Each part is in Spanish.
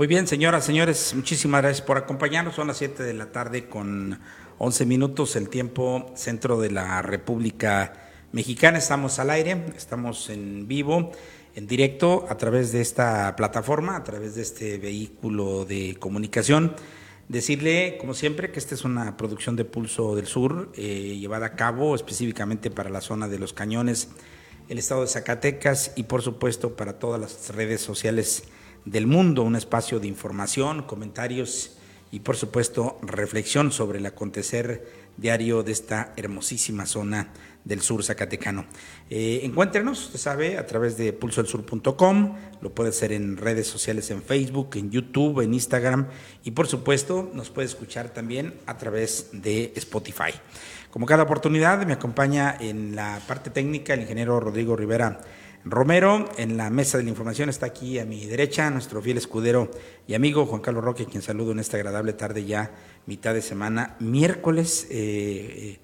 Muy bien, señoras, señores, muchísimas gracias por acompañarnos. Son las 7 de la tarde con 11 minutos, el tiempo centro de la República Mexicana. Estamos al aire, estamos en vivo, en directo, a través de esta plataforma, a través de este vehículo de comunicación. Decirle, como siempre, que esta es una producción de Pulso del Sur, eh, llevada a cabo específicamente para la zona de los cañones, el estado de Zacatecas y, por supuesto, para todas las redes sociales del mundo, un espacio de información, comentarios y por supuesto reflexión sobre el acontecer diario de esta hermosísima zona del sur zacatecano. Eh, encuéntrenos, usted sabe, a través de pulsoelsur.com, lo puede hacer en redes sociales, en Facebook, en YouTube, en Instagram y por supuesto nos puede escuchar también a través de Spotify. Como cada oportunidad, me acompaña en la parte técnica el ingeniero Rodrigo Rivera Romero. En la mesa de la información está aquí a mi derecha nuestro fiel escudero y amigo Juan Carlos Roque, quien saludo en esta agradable tarde ya, mitad de semana, miércoles, eh, eh,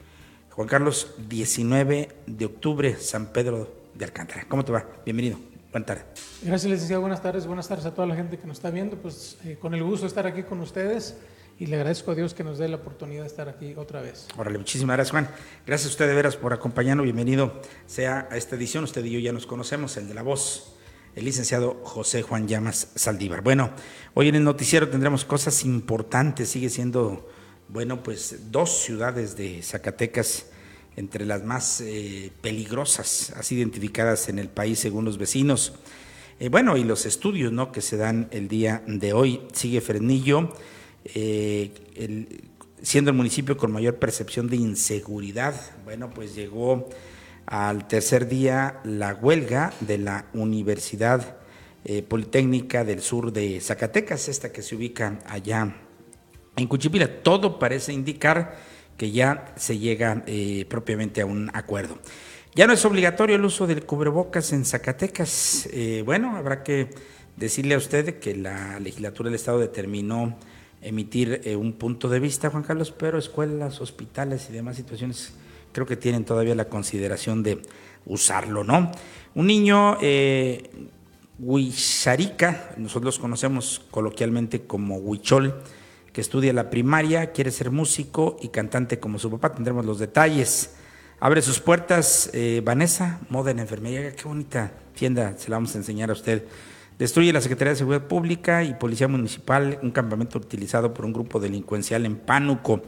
Juan Carlos, 19 de octubre, San Pedro de Alcántara. ¿Cómo te va? Bienvenido. Buenas tardes. Gracias, licenciado. Buenas tardes. Buenas tardes a toda la gente que nos está viendo. Pues eh, con el gusto de estar aquí con ustedes y le agradezco a Dios que nos dé la oportunidad de estar aquí otra vez. Órale, muchísimas gracias, Juan. Gracias a usted de veras por acompañarnos. Bienvenido sea a esta edición. Usted y yo ya nos conocemos, el de la voz, el licenciado José Juan Llamas Saldívar. Bueno, hoy en el noticiero tendremos cosas importantes. Sigue siendo, bueno, pues dos ciudades de Zacatecas entre las más eh, peligrosas, así identificadas en el país según los vecinos. Eh, bueno, y los estudios ¿no? que se dan el día de hoy. Sigue Frenillo eh, siendo el municipio con mayor percepción de inseguridad. Bueno, pues llegó al tercer día la huelga de la Universidad eh, Politécnica del Sur de Zacatecas, esta que se ubica allá en Cuchipila. Todo parece indicar que ya se llega eh, propiamente a un acuerdo. Ya no es obligatorio el uso del cubrebocas en Zacatecas. Bueno, habrá que decirle a usted que la legislatura del Estado determinó emitir eh, un punto de vista, Juan Carlos, pero escuelas, hospitales y demás situaciones creo que tienen todavía la consideración de usarlo, ¿no? Un niño eh, huicharica, nosotros conocemos coloquialmente como huichol, que estudia la primaria, quiere ser músico y cantante como su papá, tendremos los detalles. Abre sus puertas, eh, Vanessa, moda en enfermería, qué bonita tienda, se la vamos a enseñar a usted. Destruye la Secretaría de Seguridad Pública y Policía Municipal un campamento utilizado por un grupo delincuencial en Pánuco.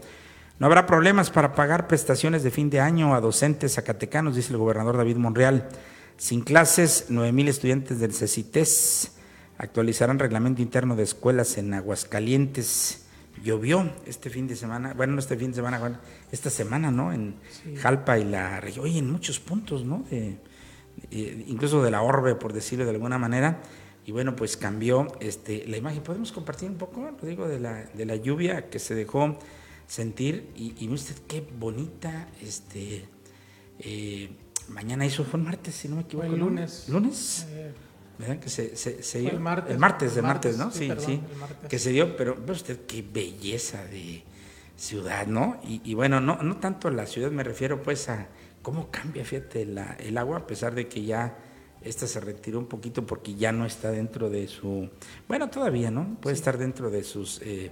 No habrá problemas para pagar prestaciones de fin de año a docentes zacatecanos, dice el gobernador David Monreal. Sin clases, 9 mil estudiantes del CECITES actualizarán reglamento interno de escuelas en Aguascalientes. Llovió este fin de semana, bueno, no este fin de semana, bueno, esta semana, ¿no? En Jalpa y la región, oye, en muchos puntos, ¿no? incluso de la orbe, por decirlo de alguna manera y bueno, pues cambió este, la imagen. ¿Podemos compartir un poco, lo digo, de la, de la lluvia que se dejó sentir? Y, y usted qué bonita, este, eh, mañana hizo, fue el martes, si no me equivoco. el lunes. ¿Lunes? Eh, ¿Verdad? Que se, se, se dio. El martes. El martes, el martes, ¿no? Sí, perdón, sí. Que se dio, pero ve usted qué belleza de ciudad, ¿no? Y, y, bueno, no, no tanto la ciudad, me refiero pues a cómo cambia, fíjate, la, el agua, a pesar de que ya esta se retiró un poquito porque ya no está dentro de su, bueno, todavía, ¿no? Puede sí. estar dentro de sus eh,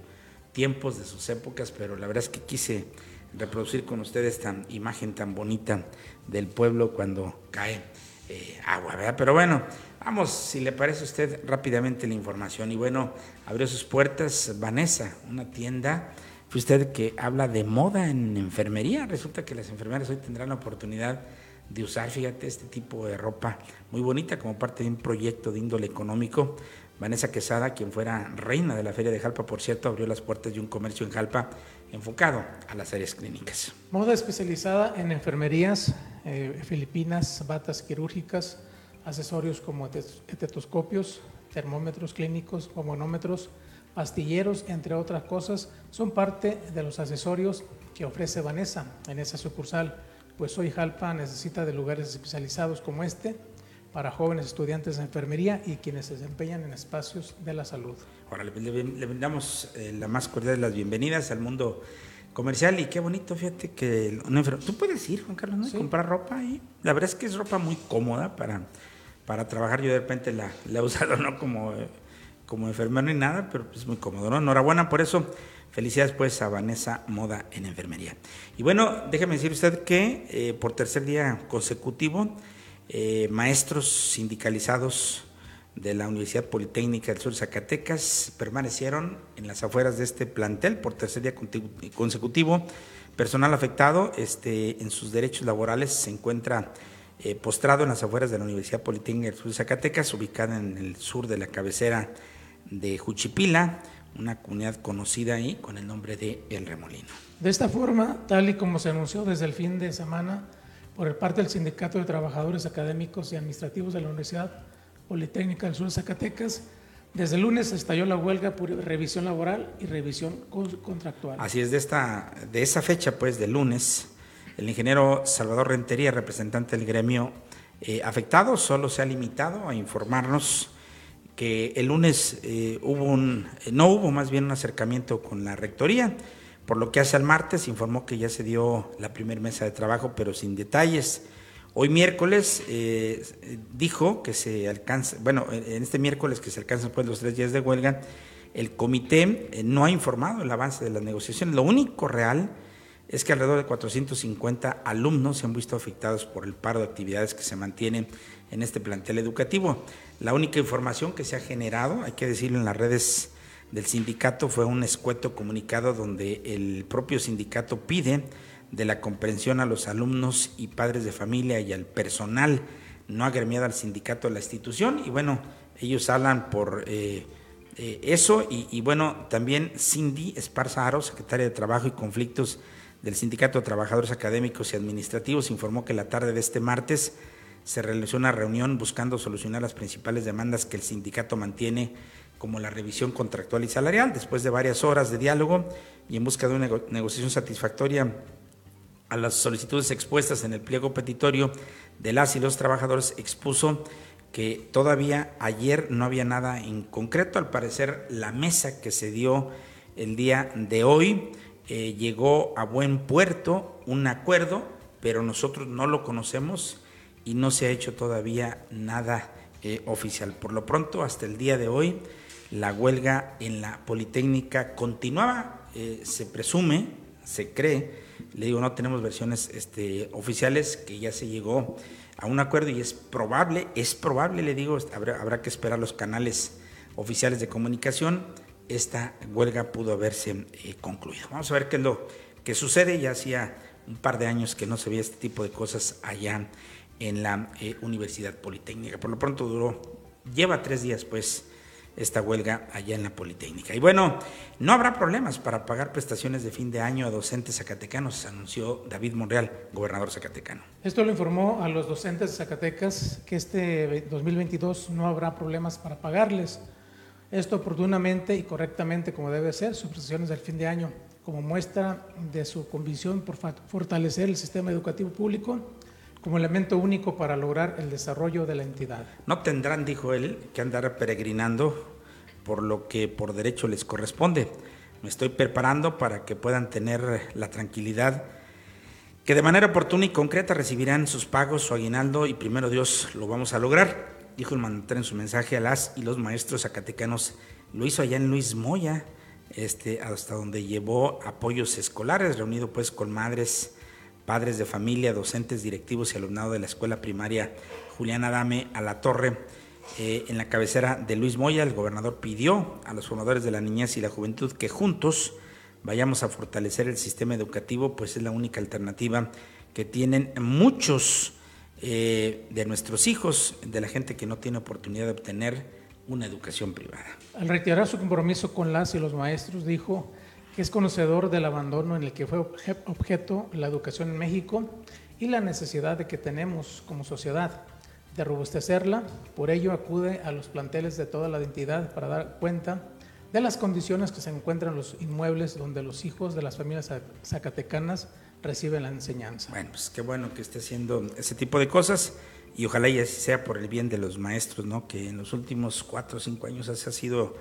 tiempos, de sus épocas, pero la verdad es que quise reproducir con ustedes esta imagen tan bonita del pueblo cuando cae eh, agua, ¿verdad? Pero bueno, vamos, si le parece a usted rápidamente la información. Y bueno, abrió sus puertas Vanessa, una tienda, fue usted que habla de moda en enfermería. Resulta que las enfermeras hoy tendrán la oportunidad de usar, fíjate, este tipo de ropa muy bonita como parte de un proyecto de índole económico. Vanessa Quesada, quien fuera reina de la Feria de Jalpa, por cierto, abrió las puertas de un comercio en Jalpa enfocado a las áreas clínicas. Moda especializada en enfermerías eh, filipinas, batas quirúrgicas, accesorios como estetoscopios, termómetros clínicos o manómetros, pastilleros, entre otras cosas, son parte de los accesorios que ofrece Vanessa en esa sucursal pues hoy Jalpa necesita de lugares especializados como este para jóvenes estudiantes de enfermería y quienes se desempeñan en espacios de la salud. Ahora le, le, brindamos eh, la más cordial de las bienvenidas al mundo comercial y qué bonito, fíjate que una tú puedes ir, Juan Carlos, ¿no? Sí. comprar ropa y la verdad es que es ropa muy cómoda para, para trabajar. Yo de repente la, la he usado, ¿no? Como, como enfermero ni nada, pero es muy cómodo, ¿no? Enhorabuena por eso. Felicidades pues a Vanessa Moda en enfermería. Y bueno, déjeme decir usted que eh, por tercer día consecutivo, eh, maestros sindicalizados de la Universidad Politécnica del Sur de Zacatecas permanecieron en las afueras de este plantel por tercer día consecutivo. Personal afectado este, en sus derechos laborales se encuentra eh, postrado en las afueras de la Universidad Politécnica del Sur de Zacatecas, ubicada en el sur de la cabecera de Juchipila, una comunidad conocida ahí con el nombre de El Remolino. De esta forma, tal y como se anunció desde el fin de semana por parte del Sindicato de Trabajadores Académicos y Administrativos de la Universidad Politécnica del Sur de Zacatecas, desde el lunes estalló la huelga por revisión laboral y revisión contractual. Así es, de, esta, de esa fecha, pues, de lunes, el ingeniero Salvador Rentería, representante del gremio eh, afectado, solo se ha limitado a informarnos que el lunes eh, hubo un, eh, no hubo más bien un acercamiento con la rectoría, por lo que hace al martes informó que ya se dio la primera mesa de trabajo, pero sin detalles. Hoy miércoles eh, dijo que se alcanza, bueno, en este miércoles que se alcanzan pues los tres días de huelga, el comité no ha informado el avance de las negociaciones. Lo único real es que alrededor de 450 alumnos se han visto afectados por el paro de actividades que se mantienen en este plantel educativo. La única información que se ha generado, hay que decirlo en las redes del sindicato, fue un escueto comunicado donde el propio sindicato pide de la comprensión a los alumnos y padres de familia y al personal no agremiado al sindicato de la institución. Y bueno, ellos hablan por eh, eh, eso. Y, y, bueno, también Cindy Esparza Aro, secretaria de Trabajo y Conflictos del Sindicato de Trabajadores Académicos y Administrativos, informó que la tarde de este martes se realizó una reunión buscando solucionar las principales demandas que el sindicato mantiene como la revisión contractual y salarial. Después de varias horas de diálogo y en busca de una negociación satisfactoria a las solicitudes expuestas en el pliego petitorio de las y los trabajadores, expuso que todavía ayer no había nada en concreto. Al parecer, la mesa que se dio el día de hoy eh, llegó a buen puerto, un acuerdo, pero nosotros no lo conocemos y no se ha hecho todavía nada eh, oficial. Por lo pronto, hasta el día de hoy, la huelga en la Politécnica continuaba, eh, se presume, se cree, le digo, no tenemos versiones este, oficiales, que ya se llegó a un acuerdo y es probable, es probable, le digo, habrá, habrá que esperar los canales oficiales de comunicación esta huelga pudo haberse eh, concluido. Vamos a ver qué es lo que sucede. Ya hacía un par de años que no se veía este tipo de cosas allá en la eh, Universidad Politécnica. Por lo pronto duró, lleva tres días pues esta huelga allá en la Politécnica. Y bueno, no habrá problemas para pagar prestaciones de fin de año a docentes zacatecanos, anunció David Monreal, gobernador zacatecano. Esto lo informó a los docentes de Zacatecas que este 2022 no habrá problemas para pagarles esto oportunamente y correctamente como debe ser, sus prestaciones del fin de año, como muestra de su convicción por fortalecer el sistema educativo público como elemento único para lograr el desarrollo de la entidad. No tendrán, dijo él, que andar peregrinando por lo que por derecho les corresponde. Me estoy preparando para que puedan tener la tranquilidad que de manera oportuna y concreta recibirán sus pagos, su aguinaldo y primero Dios lo vamos a lograr dijo el mandatario en su mensaje a las y los maestros zacatecanos. Lo hizo allá en Luis Moya, este, hasta donde llevó apoyos escolares, reunido pues con madres, padres de familia, docentes, directivos y alumnado de la escuela primaria Julián Adame a la Torre. Eh, en la cabecera de Luis Moya, el gobernador pidió a los formadores de la niñez y la juventud que juntos vayamos a fortalecer el sistema educativo, pues es la única alternativa que tienen muchos eh, de nuestros hijos, de la gente que no tiene oportunidad de obtener una educación privada. Al reiterar su compromiso con las y los maestros, dijo es conocedor del abandono en el que fue objeto la educación en México y la necesidad de que tenemos como sociedad de robustecerla. Por ello acude a los planteles de toda la entidad para dar cuenta de las condiciones que se encuentran los inmuebles donde los hijos de las familias zacatecanas reciben la enseñanza. Bueno, pues qué bueno que esté haciendo ese tipo de cosas y ojalá y sea por el bien de los maestros, ¿no? Que en los últimos cuatro o cinco años ha sido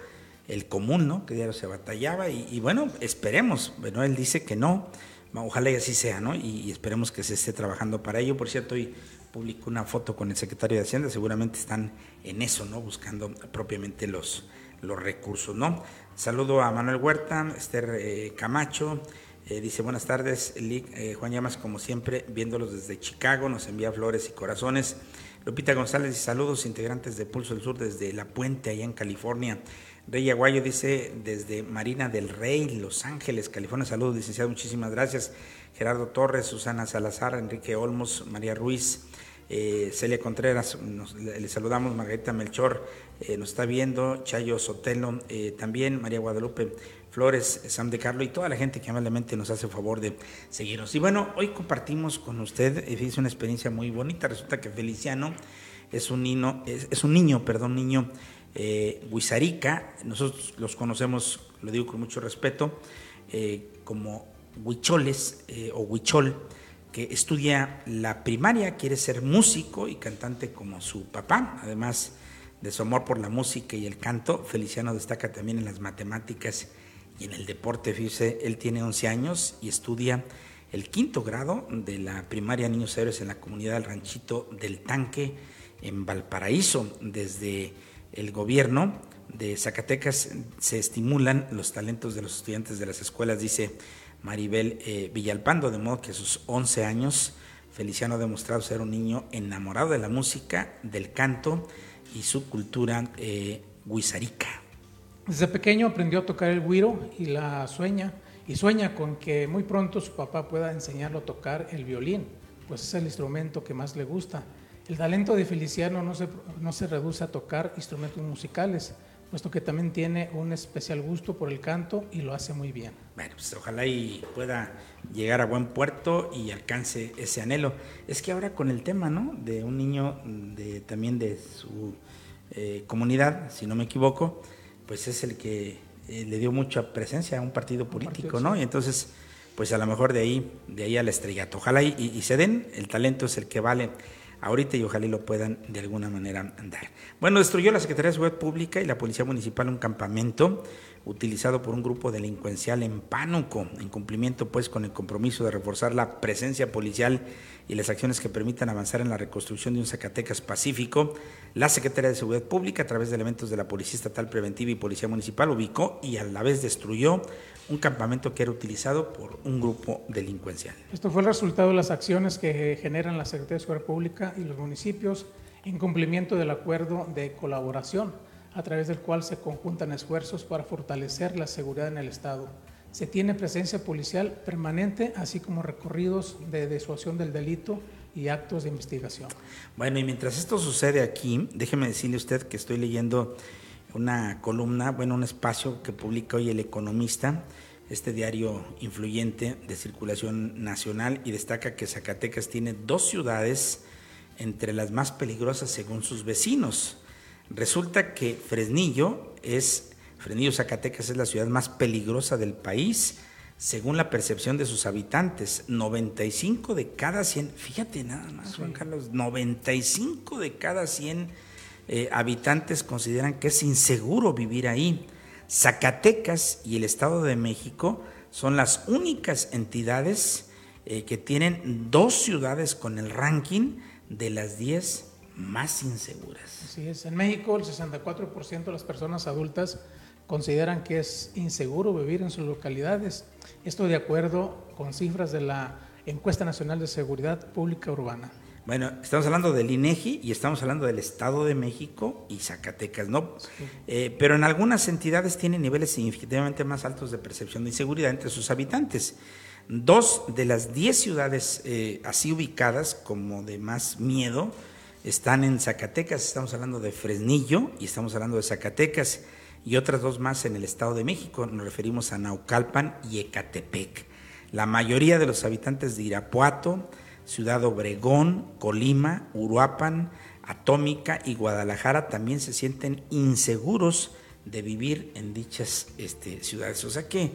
el común, ¿no? Que diario se batallaba y, bueno, esperemos, bueno, él dice que no, ojalá y así sea, ¿no? Y, esperemos que se esté trabajando para ello. Por cierto, hoy publicó una foto con el secretario de Hacienda, seguramente están en eso, ¿no? Buscando propiamente los los recursos, ¿no? Saludo a Manuel Huerta, Esther eh, Camacho, eh, dice buenas tardes, eh, Juan Llamas como siempre, viéndolos desde Chicago, nos envía flores y corazones. Lupita González y saludos, integrantes de Pulso del Sur desde La Puente, allá en California. Rey Aguayo dice desde Marina del Rey, Los Ángeles, California. Saludos, licenciado, muchísimas gracias. Gerardo Torres, Susana Salazar, Enrique Olmos, María Ruiz, eh, Celia Contreras, le, saludamos, Margarita Melchor, eh, nos está viendo, Chayo Sotelo, eh, también María Guadalupe Flores, Sam de Carlo y toda la gente que amablemente nos hace favor de seguirnos. Y bueno, hoy compartimos con usted, es una experiencia muy bonita, resulta que Feliciano es un niño, es, un niño, perdón, niño eh, Huizarica, nosotros los conocemos, lo digo con mucho respeto, como huicholes o huichol, que estudia la primaria, quiere ser músico y cantante como su papá, además de su amor por la música y el canto, Feliciano destaca también en las matemáticas y en el deporte. Fíjese, él tiene 11 años y estudia el quinto grado de la primaria Niños Héroes en la comunidad del Ranchito del Tanque en Valparaíso. Desde el gobierno de Zacatecas se estimulan los talentos de los estudiantes de las escuelas, dice Maribel eh, Villalpando, de modo que a sus 11 años Feliciano ha demostrado ser un niño enamorado de la música, del canto y su cultura eh, huizarica. Desde pequeño aprendió a tocar el güiro y la sueña, y sueña con que muy pronto su papá pueda enseñarlo a tocar el violín, pues es el instrumento que más le gusta. El talento de Feliciano no se, no se reduce a tocar instrumentos musicales, puesto que también tiene un especial gusto por el canto y lo hace muy bien. Bueno, pues ojalá y pueda llegar a buen puerto y alcance ese anhelo. Es que ahora con el tema, ¿no? De un niño de, también de su eh, comunidad, si no me equivoco, pues es el que eh, le dio mucha presencia a un partido político, ¿no? Y entonces, pues a lo mejor de ahí, de ahí al estrellato. Ojalá y, y se den, el talento es el que vale ahorita y ojalá lo puedan de alguna manera andar. Bueno, destruyó la Secretaría de Seguridad Pública y la Policía Municipal un campamento utilizado por un grupo delincuencial en Pánuco, en cumplimiento pues con el compromiso de reforzar la presencia policial y las acciones que permitan avanzar en la reconstrucción de un Zacatecas pacífico, la Secretaría de Seguridad Pública, a través de elementos de la Policía Estatal Preventiva y Policía Municipal, ubicó y a la vez destruyó un campamento que era utilizado por un grupo delincuencial. Esto fue el resultado de las acciones que generan la Secretaría de Seguridad Pública y los municipios en cumplimiento del acuerdo de colaboración, a través del cual se conjuntan esfuerzos para fortalecer la seguridad en el Estado. Se tiene presencia policial permanente, así como recorridos de disuasión del delito y actos de investigación. Bueno, y mientras esto sucede aquí, déjeme decirle usted que estoy leyendo una columna, bueno, un espacio que publica hoy El Economista, este diario influyente de circulación nacional, y destaca que Zacatecas tiene dos ciudades entre las más peligrosas según sus vecinos. Resulta que Fresnillo es, Fresnillo Zacatecas es la ciudad más peligrosa del país, según la percepción de sus habitantes. 95 de cada 100, fíjate nada más, Juan Carlos, 95 de cada 100 eh, habitantes consideran que es inseguro vivir ahí. Zacatecas y el Estado de México son las únicas entidades eh, que tienen dos ciudades con el ranking de las 10 más inseguras. Así es, en México el 64% de las personas adultas consideran que es inseguro vivir en sus localidades. Esto de acuerdo con cifras de la Encuesta Nacional de Seguridad Pública Urbana. Bueno, estamos hablando del INEGI y estamos hablando del Estado de México y Zacatecas, ¿no? Eh, pero en algunas entidades tienen niveles significativamente más altos de percepción de inseguridad entre sus habitantes. Dos de las diez ciudades eh, así ubicadas como de más miedo están en Zacatecas, estamos hablando de Fresnillo y estamos hablando de Zacatecas y otras dos más en el Estado de México, nos referimos a Naucalpan y Ecatepec. La mayoría de los habitantes de Irapuato, Ciudad Obregón, Colima, Uruapan, Atómica y Guadalajara también se sienten inseguros de vivir en dichas este, ciudades. O sea que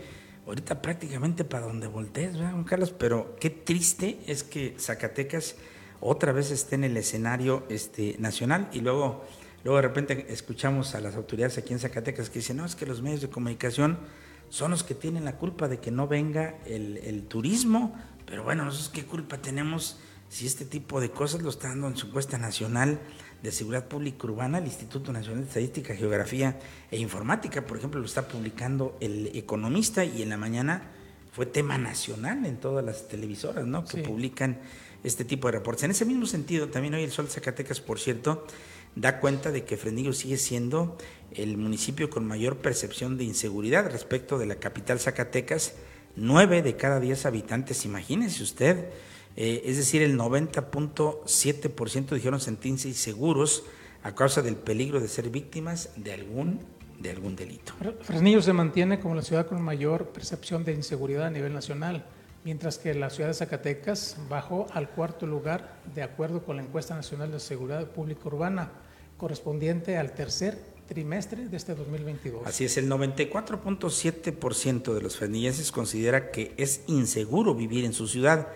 ahorita prácticamente para donde voltees, ¿verdad, Juan Carlos? Pero qué triste es que Zacatecas otra vez esté en el escenario este, nacional y luego, luego de repente escuchamos a las autoridades aquí en Zacatecas que dicen, no, es que los medios de comunicación son los que tienen la culpa de que no venga el turismo pero bueno, nosotros qué culpa tenemos si este tipo de cosas lo está dando en su encuesta nacional de Seguridad Pública Urbana, el Instituto Nacional de Estadística, Geografía e Informática, por ejemplo, lo está publicando el Economista y en la mañana fue tema nacional en todas las televisoras, ¿no? Que publican este tipo de reportes. En ese mismo sentido, también hoy el Sol de Zacatecas, por cierto, da cuenta de que Frenillo sigue siendo el municipio con mayor percepción de inseguridad respecto de la capital Zacatecas. Nueve de cada diez habitantes, imagínese usted, eh, es decir, el 90.7% dijeron sentirse inseguros a causa del peligro de ser víctimas de algún, de algún delito. Fresnillo se mantiene como la ciudad con mayor percepción de inseguridad a nivel nacional, mientras que la ciudad de Zacatecas bajó al cuarto lugar de acuerdo con la encuesta nacional de seguridad pública urbana, correspondiente al tercer trimestre de este 2022. Así es, el 94.7% de los fresnillenses considera que es inseguro vivir en su ciudad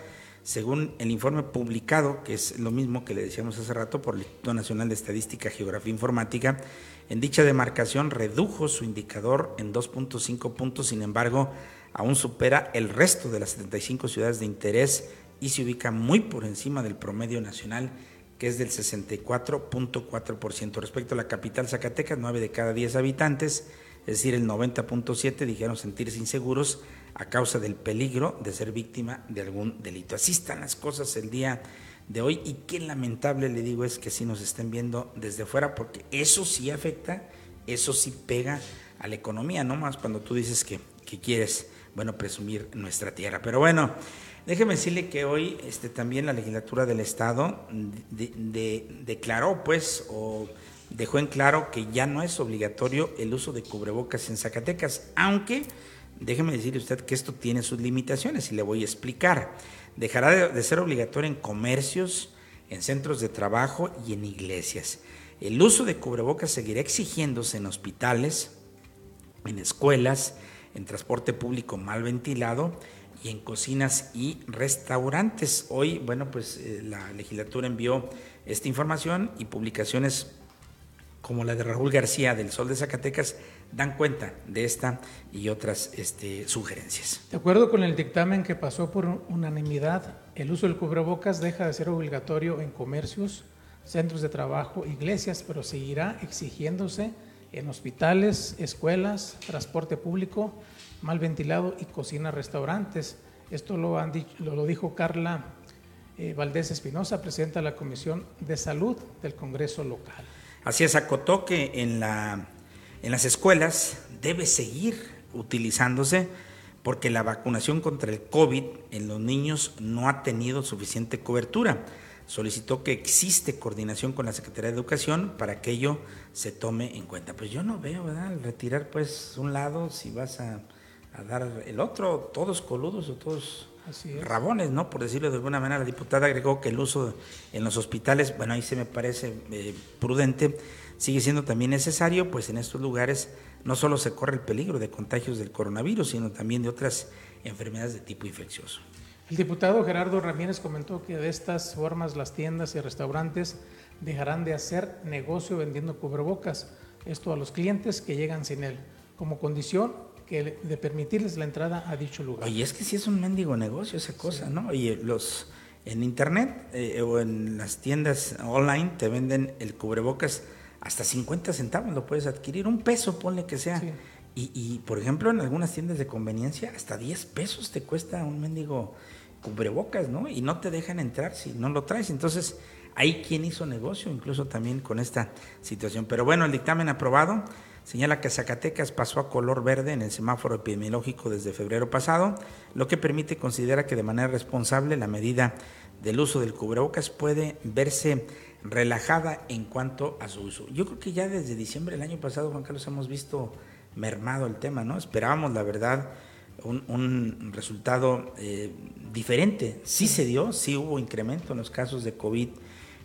según el informe publicado, que es lo mismo que le decíamos hace rato por el Instituto Nacional de Estadística, Geografía e Informática, en dicha demarcación redujo su indicador en 2.5 puntos, sin embargo, aún supera el resto de las 75 ciudades de interés y se ubica muy por encima del promedio nacional, que es del 64.4%. Respecto a la capital Zacatecas, 9 de cada 10 habitantes, es decir, el 90.7 dijeron sentirse inseguros a causa del peligro de ser víctima de algún delito. Así están las cosas el día de hoy y qué lamentable le digo es que si nos estén viendo desde fuera porque eso sí afecta, eso sí pega a la economía, no más cuando tú dices que, quieres, bueno, presumir nuestra tierra. Pero bueno, déjeme decirle que hoy este, también la legislatura del Estado declaró pues o dejó en claro que ya no es obligatorio el uso de cubrebocas en Zacatecas, aunque Déjeme decirle usted que esto tiene sus limitaciones y le voy a explicar. Dejará de, ser obligatorio en comercios, en centros de trabajo y en iglesias. El uso de cubrebocas seguirá exigiéndose en hospitales, en escuelas, en transporte público mal ventilado en cocinas y restaurantes. Hoy, bueno, pues eh, la legislatura envió esta información y publicaciones como la de Raúl García del Sol de Zacatecas dan cuenta de esta y otras este, sugerencias. De acuerdo con el dictamen que pasó por unanimidad, el uso del cubrebocas deja de ser obligatorio en comercios, centros de trabajo, iglesias, pero seguirá exigiéndose en hospitales, escuelas, transporte público, mal ventilado y cocina, restaurantes. Esto lo, han dicho, lo, dijo Carla eh, Valdés Espinosa, presidenta de la Comisión de Salud del Congreso local. Así es, acotó que en la en las escuelas debe seguir utilizándose porque la vacunación contra el COVID en los niños no ha tenido suficiente cobertura. Solicitó que existe coordinación con la Secretaría de Educación para que ello se tome en cuenta. Pues yo no veo, ¿verdad? retirar pues un lado si vas a, dar el otro, todos coludos o todos rabones, ¿no? Por decirlo de alguna manera, la diputada agregó que el uso en los hospitales, bueno, ahí se me parece eh, prudente, sigue siendo también necesario, pues en estos lugares no solo se corre el peligro de contagios del coronavirus, sino también de otras enfermedades de tipo infeccioso. El diputado Gerardo Ramírez comentó que de estas formas las tiendas y restaurantes dejarán de hacer negocio vendiendo cubrebocas, esto a los clientes que llegan sin él, como condición que de permitirles la entrada a dicho lugar. Oye, es que sí es un mendigo negocio esa cosa, ¿no? Y los en internet eh, o en las tiendas online te venden el cubrebocas hasta 50 centavos lo puedes adquirir, un peso ponle que sea. Y, y, por ejemplo en algunas tiendas de conveniencia hasta 10 pesos te cuesta un mendigo cubrebocas, ¿no? Y no te dejan entrar si no lo traes. Entonces, hay quien hizo negocio incluso también con esta situación. Pero bueno, el dictamen aprobado señala que Zacatecas pasó a color verde en el semáforo epidemiológico desde febrero pasado, lo que permite considerar que de manera responsable la medida del uso del cubrebocas puede verse relajada en cuanto a su uso. Yo creo que ya desde diciembre del año pasado, Juan Carlos, hemos visto mermado el tema, ¿no? Esperábamos, la verdad, un, resultado eh, diferente. Sí se dio, sí hubo incremento en los casos de COVID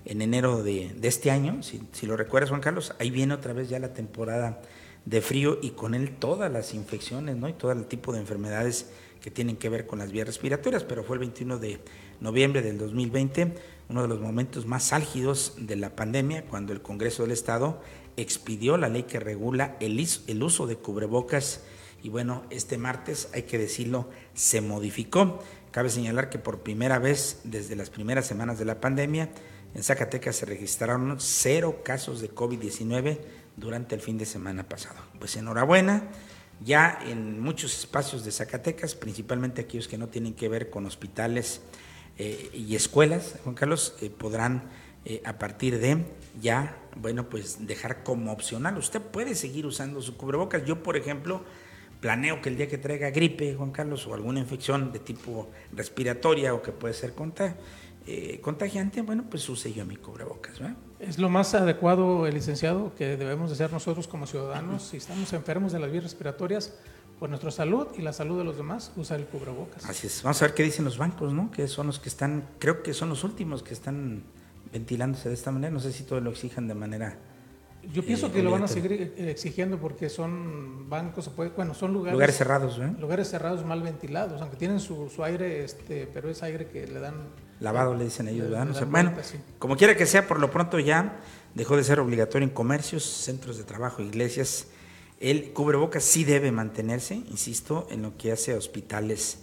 en enero de, este año, si, lo recuerdas, Juan Carlos, ahí viene otra vez ya la temporada de frío y con él todas las infecciones, ¿no? Y todo el tipo de enfermedades que tienen que ver con las vías respiratorias, pero fue el 21 de noviembre del 2020, uno de los momentos más álgidos de la pandemia, cuando el Congreso del Estado expidió la ley que regula el uso de cubrebocas y bueno, este martes, hay que decirlo, se modificó. Cabe señalar que por primera vez desde las primeras semanas de la pandemia, en Zacatecas se registraron cero casos de COVID-19 durante el fin de semana pasado. Pues enhorabuena, ya en muchos espacios de Zacatecas, principalmente aquellos que no tienen que ver con hospitales eh, y escuelas, Juan Carlos, eh, podrán eh, a partir de ya, bueno, pues dejar como opcional. Usted puede seguir usando su cubrebocas. Yo, por ejemplo, planeo que el día que traiga gripe, Juan Carlos, o alguna infección de tipo respiratoria o que puede ser contagiante, bueno, pues use yo mi cubrebocas. Es lo más adecuado, el licenciado, que debemos hacer nosotros como ciudadanos. Si estamos enfermos de las vías respiratorias, por nuestra salud y la salud de los demás, usa el cubrebocas. Así es. Vamos a ver qué dicen los bancos, ¿no? Que son los que están, creo que son los últimos que están ventilándose de esta manera. No sé si todo lo exijan de manera. Yo pienso eh, que lo van a seguir exigiendo porque son bancos, bueno, son lugares, lugares cerrados, ¿eh? Lugares cerrados mal ventilados, aunque tienen su, su aire, este, pero es aire que le dan. Lavado, le dicen ellos, ¿verdad? bueno, como quiera que sea, por lo pronto ya dejó de ser obligatorio en comercios, centros de trabajo, iglesias el cubrebocas sí debe mantenerse, insisto, en lo que hace a hospitales,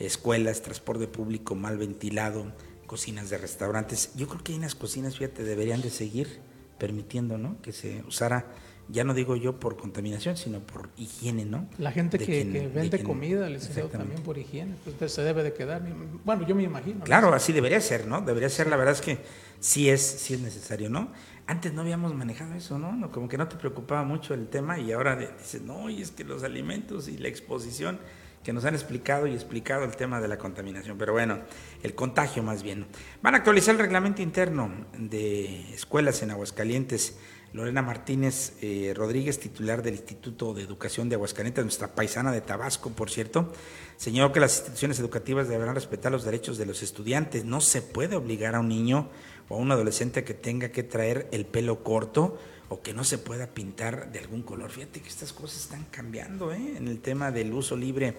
escuelas, transporte público mal ventilado, cocinas de restaurantes. Yo creo que hay unas cocinas, fíjate, deberían de seguir permitiendo, ¿no? Que se usara, ya no digo yo por contaminación, sino por higiene, ¿no? La gente que, vende comida, les también por higiene, pues se debe de quedar. Bueno, yo me imagino. Claro, así debería ser, ¿no? Debería ser, la verdad es que sí es, sí es necesario, ¿no? Antes no habíamos manejado eso, ¿no? Como que no te preocupaba mucho el tema y ahora dices, no, y es que los alimentos y la exposición que nos han explicado y explicado el tema de la contaminación, pero bueno, el contagio más bien. Van a actualizar el reglamento interno de escuelas en Aguascalientes. Lorena Martínez eh, Rodríguez, titular del Instituto de Educación de Aguascalientes, nuestra paisana de Tabasco, por cierto, señaló que las instituciones educativas deberán respetar los derechos de los estudiantes. No se puede obligar a un niño o a un adolescente que tenga que traer el pelo corto o que no se pueda pintar de algún color. Fíjate que estas cosas están cambiando ¿eh? en el tema del uso libre,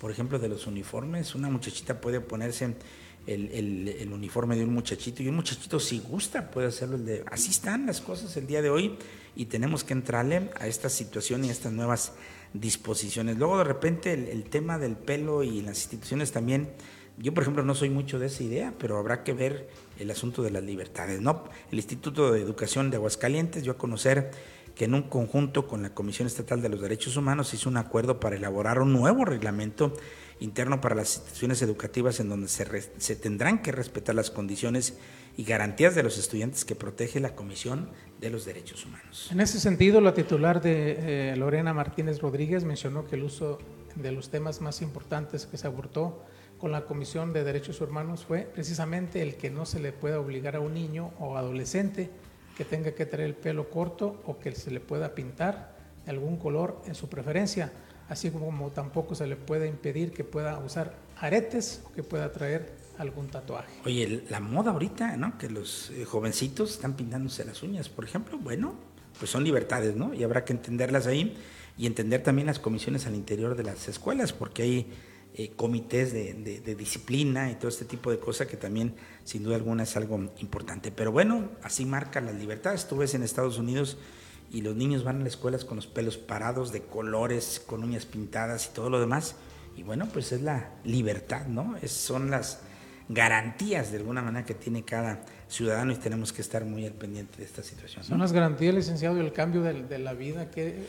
por ejemplo, de los uniformes. Una muchachita puede ponerse el, uniforme de un muchachito y un muchachito si gusta puede hacerlo. El de, así están las cosas el día de hoy y tenemos que entrarle a esta situación y a estas nuevas disposiciones. Luego de repente el tema del pelo y las instituciones también yo, por ejemplo, no soy mucho de esa idea, pero habrá que ver el asunto de las libertades. ¿no? El Instituto de Educación de Aguascalientes dio a conocer que en un conjunto con la Comisión Estatal de los Derechos Humanos hizo un acuerdo para elaborar un nuevo reglamento interno para las instituciones educativas en donde se, tendrán que respetar las condiciones y garantías de los estudiantes que protege la Comisión de los Derechos Humanos. En ese sentido, la titular de eh, Lorena Martínez Rodríguez mencionó que el uso de los temas más importantes que se abortó con la Comisión de Derechos Humanos fue precisamente el que no se le pueda obligar a un niño o adolescente que tenga que traer el pelo corto o que se le pueda pintar de algún color en su preferencia, así como tampoco se le puede impedir que pueda usar aretes o que pueda traer algún tatuaje. Oye, la moda ahorita, ¿no? Que los eh, jovencitos están pintándose las uñas, por ejemplo, bueno, pues son libertades, ¿no? Y habrá que entenderlas ahí y entender también las comisiones al interior de las escuelas, porque hay eh, comités de, disciplina y todo este tipo de cosas que también sin duda alguna es algo importante. Pero bueno, así marca las libertades. Tú ves en Estados Unidos y los niños van a las escuelas con los pelos parados, de colores, con uñas pintadas y todo lo demás. Y bueno, pues es la libertad, ¿no? Es, son las garantías de alguna manera que tiene cada ciudadano y tenemos que estar muy al pendiente de esta situación. Son las garantías, licenciado, del cambio de, de la vida que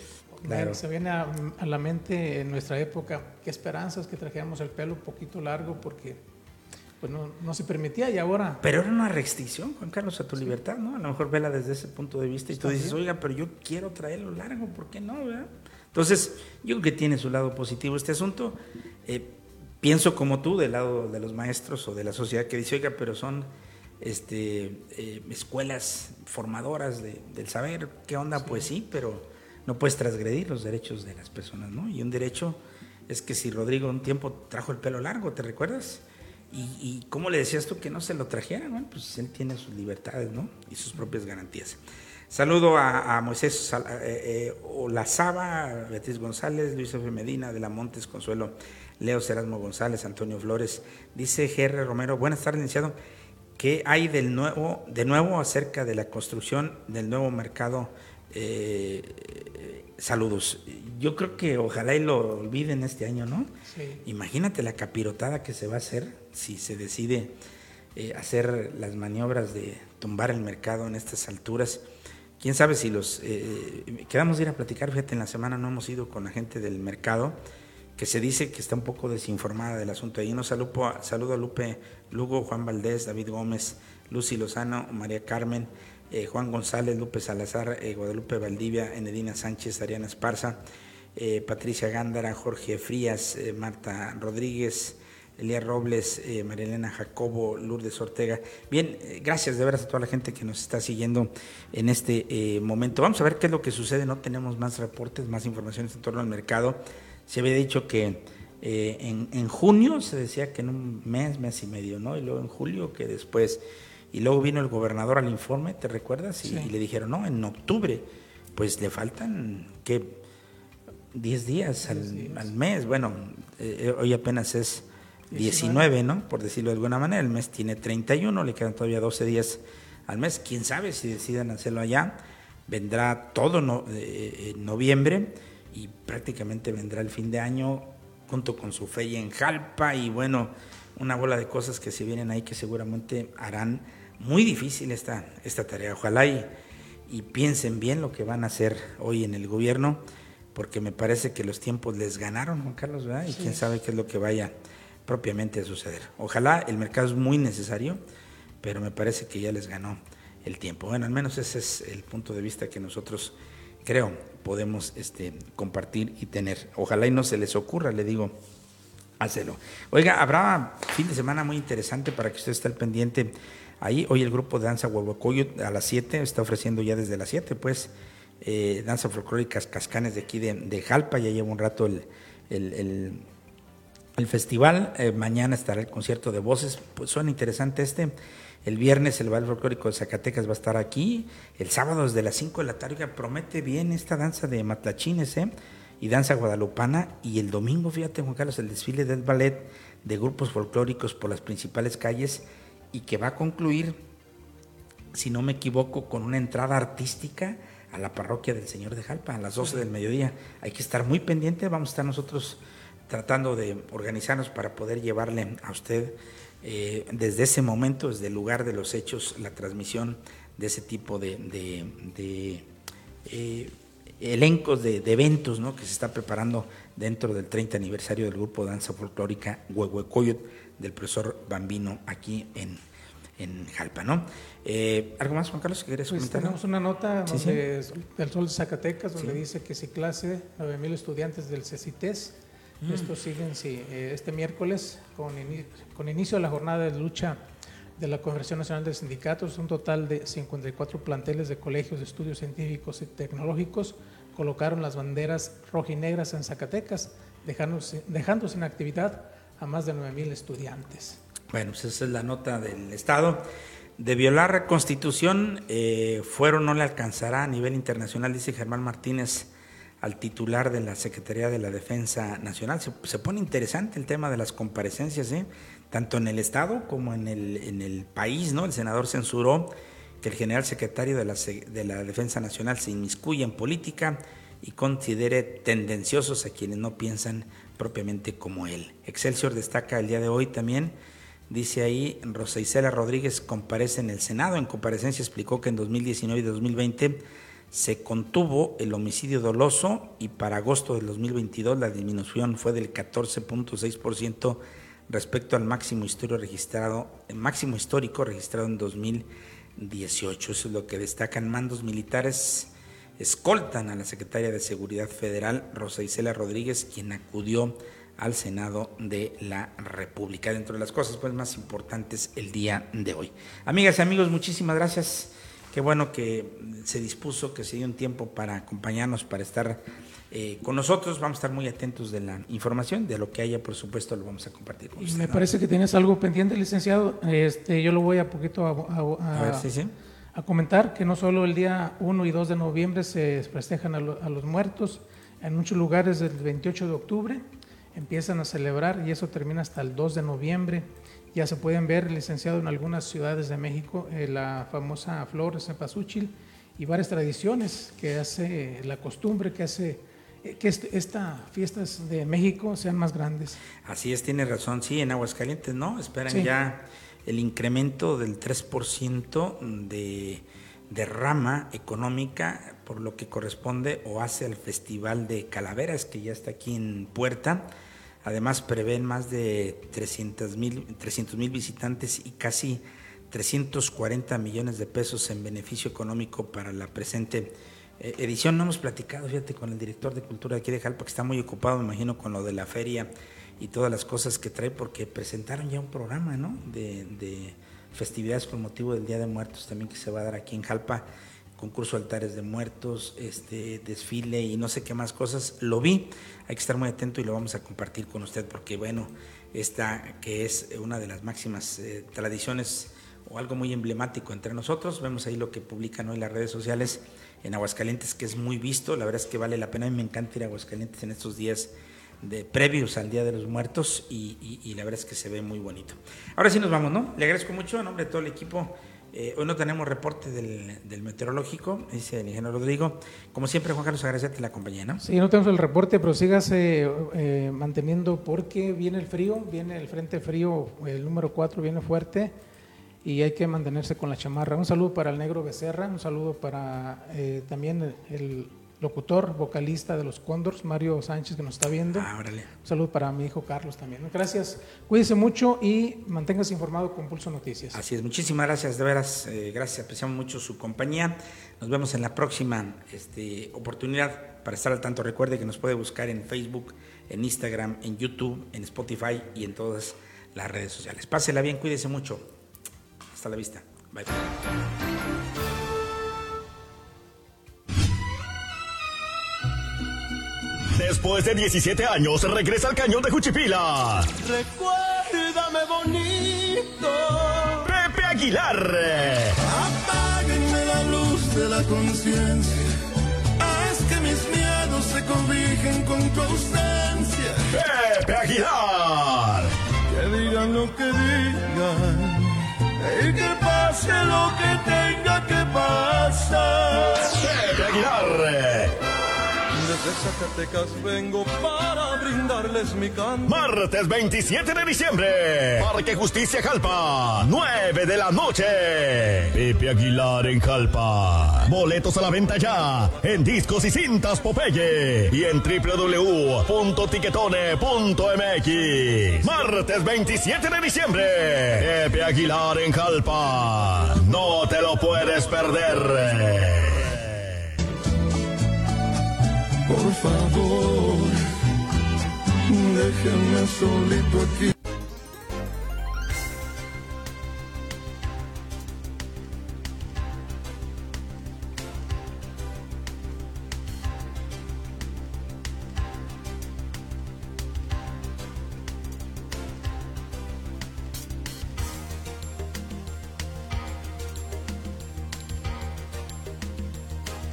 se viene a, la mente en nuestra época, qué esperanzas que trajéramos el pelo un poquito largo porque pues no, se permitía y ahora... Pero era una restricción, Juan Carlos, a tu libertad, ¿no? A lo mejor vela desde ese punto de vista y tú dices, oiga, pero yo quiero traerlo largo, ¿por qué no? Entonces, yo creo que tiene su lado positivo este asunto. Eh, pienso como tú, del lado de los maestros o de la sociedad que dice, oiga, pero son este, eh, escuelas formadoras del saber, ¿qué onda? Pues sí, pero no puedes transgredir los derechos de las personas, ¿no? Y un derecho es que si Rodrigo un tiempo trajo el pelo largo, ¿te recuerdas? Y, cómo le decías tú que no se lo trajera, ¿no? Pues él tiene sus libertades, ¿no? Y sus propias garantías. Saludo a, Moisés eh, eh, Olazaba, Beatriz González, Luis F. Medina, de la Montes, Consuelo, Leo Serasmo González, Antonio Flores. Dice GR Romero, buenas tardes, licenciado. ¿Qué hay del nuevo, de nuevo acerca de la construcción del nuevo mercado eh, saludos. Yo creo que ojalá y lo olviden este año, ¿no? Sí. Imagínate la capirotada que se va a hacer si se decide eh, hacer las maniobras de tumbar el mercado en estas alturas. Quién sabe si los... Eh, quedamos de ir a platicar, fíjate, en la semana no hemos ido con la gente del mercado, que se dice que está un poco desinformada del asunto. Ahí nos saludo, saludo a Lupe Lugo, Juan Valdés, David Gómez, Lucy Lozano, María Carmen, eh, Juan González, Lupe Salazar, eh, Guadalupe Valdivia, Enedina Sánchez, Ariana Esparza, eh, Patricia Gándara, Jorge Frías, Marta Rodríguez, Elías Robles, María Elena Jacobo, Lourdes Ortega. Bien, gracias de veras a toda la gente que nos está siguiendo en este momento. Vamos a ver qué es lo que sucede. No tenemos más reportes, más informaciones en torno al mercado. Se había dicho que en, en, junio se decía que en un mes, mes y medio, ¿no? Y luego en julio que después y luego vino el gobernador al informe, ¿te recuerdas? Y, le dijeron, no, en octubre, pues le faltan, ¿qué? 10 días al, mes. Bueno, eh, hoy apenas es 19, ¿no? Por decirlo de alguna manera. El mes tiene 31, le quedan todavía 12 días al mes. Quién sabe si decidan hacerlo allá. Vendrá todo no, eh, en noviembre y prácticamente vendrá el fin de año junto con su fe en Jalpa y bueno, una bola de cosas que se vienen ahí que seguramente harán muy difícil esta, esta tarea. Ojalá y, y, piensen bien lo que van a hacer hoy en el gobierno, porque me parece que los tiempos les ganaron, Juan Carlos, ¿verdad? Y quién sabe qué es lo que vaya propiamente a suceder. Ojalá el mercado es muy necesario, pero me parece que ya les ganó el tiempo. Bueno, al menos ese es el punto de vista que nosotros creo podemos este, compartir y tener. Ojalá y no se les ocurra, le digo, hacerlo. Oiga, habrá fin de semana muy interesante para que usted esté al pendiente Ahí hoy el grupo de danza Huehuecoyot a las 7 está ofreciendo ya desde las 7, pues, eh, danza folclóricas Cascanes de aquí de, Jalpa, ya lleva un rato el, el, festival, eh, mañana estará el concierto de voces, pues suena interesante este, el viernes el baile folclórico de Zacatecas va a estar aquí, el sábado desde las 5 de la tarde, promete bien esta danza de matlachines, ¿eh? y danza guadalupana, y el domingo, fíjate Juan Carlos, el desfile del ballet de grupos folclóricos por las principales calles, y que va a concluir, si no me equivoco, con una entrada artística a la parroquia del Señor de Jalpa a las 12 del mediodía. Hay que estar muy pendiente, vamos a estar nosotros tratando de organizarnos para poder llevarle a usted eh, desde ese momento, desde el lugar de los hechos, la transmisión de ese tipo de, eh, elencos de, eventos ¿no? que se está preparando dentro del 30 aniversario del grupo Danza Folclórica Huehuecoyot del profesor Bambino aquí en, en Jalpa, ¿no? Eh, ¿Algo más, Juan Carlos, que quieres pues comentar? Tenemos una nota del Sol de Zacatecas donde dice que si clase 9.000 estudiantes del CECITES. Mm. Estos siguen sí, eh, este miércoles con, con inicio de la jornada de lucha de la Conferencia Nacional de Sindicatos, un total de 54 planteles de colegios de estudios científicos y tecnológicos colocaron las banderas rojinegras en Zacatecas, dejando, dejando sin actividad a más de 9.000 estudiantes. Bueno, pues esa es la nota del Estado. De violar la Constitución, eh, fuero no le alcanzará a nivel internacional, dice Germán Martínez al titular de la Secretaría de la Defensa Nacional. Se, pone interesante el tema de las comparecencias, ¿eh? tanto en el Estado como en el, en el país. ¿no? El senador censuró que el general secretario de la, de la Defensa Nacional se inmiscuya en política y considere tendenciosos a quienes no piensan propiamente como él. Excelsior destaca el día de hoy también, dice ahí, Rosa Isela Rodríguez comparece en el Senado, en comparecencia explicó que en 2019 y 2020 se contuvo el homicidio doloso y para agosto del 2022 la disminución fue del 14.6% respecto al máximo histórico registrado, máximo histórico registrado en 2018. Eso es lo que destacan mandos militares escoltan a la secretaria de Seguridad Federal, Rosa Isela Rodríguez, quien acudió al Senado de la República. Dentro de las cosas pues, más importantes el día de hoy. Amigas y amigos, muchísimas gracias. Qué bueno que se dispuso, que se dio un tiempo para acompañarnos, para estar eh, con nosotros. Vamos a estar muy atentos de la información, de lo que haya, por supuesto, lo vamos a compartir con. Me parece que tienes algo pendiente, licenciado. Este, yo lo voy a poquito a, a ver, sí, sí a comentar que no solo el día 1 y 2 de noviembre se festejan a, los muertos, en muchos lugares el 28 de octubre empiezan a celebrar y eso termina hasta el 2 de noviembre. Ya se pueden ver, licenciado, en algunas ciudades de México, eh, la famosa flor de cempasúchil y varias tradiciones que hace la costumbre, que hace eh, que estas fiestas de México sean más grandes. Así es, tiene razón. Sí, en Aguascalientes, ¿no? Esperan ya el incremento del 3% de, de rama económica por lo que corresponde o hace al Festival de Calaveras, que ya está aquí en Puerta. Además, prevén más de 300 mil visitantes y casi 340 millones de pesos en beneficio económico para la presente eh, edición. No hemos platicado, fíjate, con el director de cultura de aquí de Jalpa, que está muy ocupado, me imagino, con lo de la feria y todas las cosas que trae, porque presentaron ya un programa, ¿no? De, festividades con motivo del Día de Muertos también que se va a dar aquí en Jalpa, concurso altares de muertos, este desfile y no sé qué más cosas. Lo vi, hay que estar muy atento y lo vamos a compartir con usted, porque bueno, esta que es una de las máximas eh, tradiciones o algo muy emblemático entre nosotros. Vemos ahí lo que publican hoy las redes sociales en Aguascalientes, que es muy visto. La verdad es que vale la pena. A mí me encanta ir a Aguascalientes en estos días de previos al Día de los Muertos y, la verdad es que se ve muy bonito. Ahora sí nos vamos, ¿no? Le agradezco mucho en nombre de todo el equipo. Eh, hoy no tenemos reporte del, meteorológico, dice el ingeniero Rodrigo. Como siempre, Juan Carlos, agradecerte la compañía, ¿no? Sí, no tenemos el reporte, pero sígase eh, manteniendo porque viene el frío, viene el frente frío, el número 4 viene fuerte y hay que mantenerse con la chamarra. Un saludo para el negro Becerra, un saludo para eh, también el, locutor, vocalista de los Cóndors, Mario Sánchez, que nos está viendo. Ah, Un saludo para mi hijo Carlos también. Gracias, cuídese mucho y manténgase informado con Pulso Noticias. Así es, muchísimas gracias, de veras, eh, gracias, apreciamos mucho su compañía. Nos vemos en la próxima este, oportunidad para estar al tanto. Recuerde que nos puede buscar en Facebook, en Instagram, en YouTube, en Spotify y en todas las redes sociales. Pásela bien, cuídese mucho la vista. Bye. Después de 17 años, regresa al cañón de Juchipila. Recuérdame bonito. Pepe Aguilar. Apáguenme la luz de la conciencia. Haz que mis miedos se cobijen con tu ausencia. Pepe Aguilar. Que digan lo que digan y que pase lo Desde Zacatecas vengo para brindarles mi canto. Martes 27 de diciembre, Parque Justicia Jalpa, 9 de la noche. Pepe Aguilar en Jalpa. Boletos a la venta ya en discos y cintas Popeye y en www.tiquetone.mx. Martes 27 de diciembre, Pepe Aguilar en Jalpa. No te lo puedes perder. Favor, déjenme solito aquí.